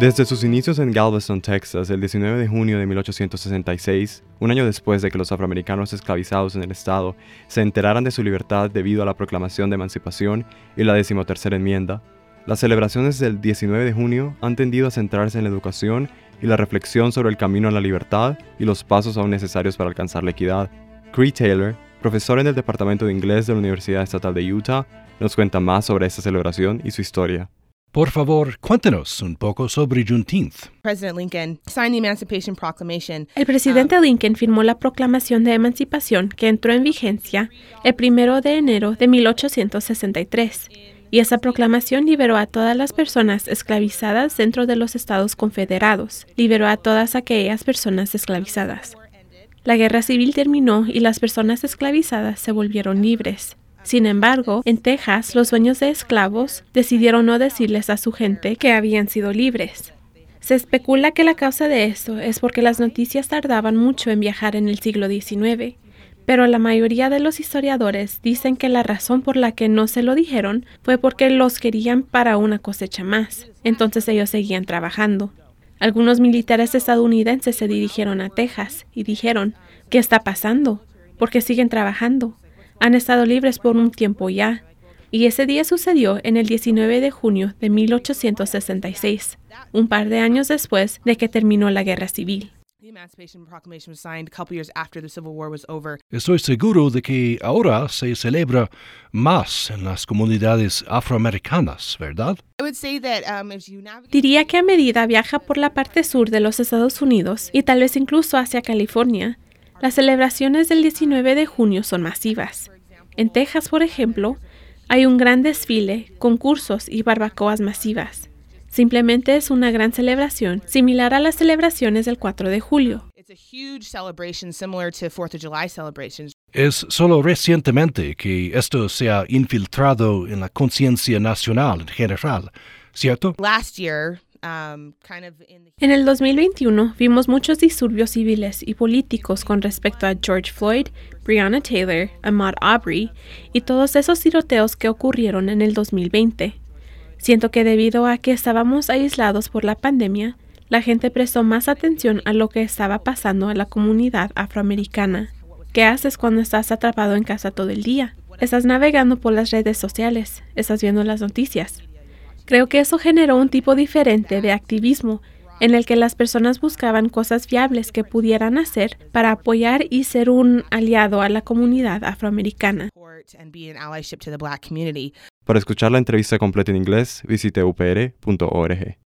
Desde sus inicios en Galveston, Texas, el 19 de junio de 1866, un año después de que los afroamericanos esclavizados en el estado se enteraran de su libertad debido a la proclamación de emancipación y la decimotercera enmienda, las celebraciones del 19 de junio han tendido a centrarse en la educación y la reflexión sobre el camino a la libertad y los pasos aún necesarios para alcanzar la equidad. Cree Taylor, profesor en el Departamento de Inglés de la Universidad Estatal de Utah, nos cuenta más sobre esta celebración y su historia. Por favor, cuéntenos un poco sobre Juneteenth. El presidente Lincoln firmó la Proclamación de Emancipación que entró en vigencia el 1 de enero de 1863 y esa proclamación liberó a todas las personas esclavizadas dentro de los Estados Confederados, liberó a todas aquellas personas esclavizadas. La guerra civil terminó y las personas esclavizadas se volvieron libres. Sin embargo, en Texas, los dueños de esclavos decidieron no decirles a su gente que habían sido libres. Se especula que la causa de esto es porque las noticias tardaban mucho en viajar en el siglo XIX, pero la mayoría de los historiadores dicen que la razón por la que no se lo dijeron fue porque los querían para una cosecha más, entonces ellos seguían trabajando. Algunos militares estadounidenses se dirigieron a Texas y dijeron, ¿qué está pasando? ¿Por qué siguen trabajando? Han estado libres por un tiempo ya, y ese día sucedió en el 19 de junio de 1866, un par de años después de que terminó la guerra civil. Estoy seguro de que ahora se celebra más en las comunidades afroamericanas, ¿verdad? Um, Diría que a medida viaja por la parte sur de los Estados Unidos y tal vez incluso hacia California, las celebraciones del 19 de junio son masivas. En Texas, por ejemplo, hay un gran desfile, concursos y barbacoas masivas. Simplemente es una gran celebración, similar a las celebraciones del 4 de julio. Es solo recientemente que esto se ha infiltrado en la conciencia nacional en general, ¿cierto? En el 2021 vimos muchos disturbios civiles y políticos con respecto a George Floyd, Breonna Taylor, Ahmaud Aubrey y todos esos tiroteos que ocurrieron en el 2020. Siento que debido a que estábamos aislados por la pandemia, la gente prestó más atención a lo que estaba pasando a la comunidad afroamericana. ¿Qué haces cuando estás atrapado en casa todo el día? Estás navegando por las redes sociales, estás viendo las noticias, Creo que eso generó un tipo diferente de activismo en el que las personas buscaban cosas viables que pudieran hacer para apoyar y ser un aliado a la comunidad afroamericana. Para escuchar la entrevista completa en inglés, visite upr.org.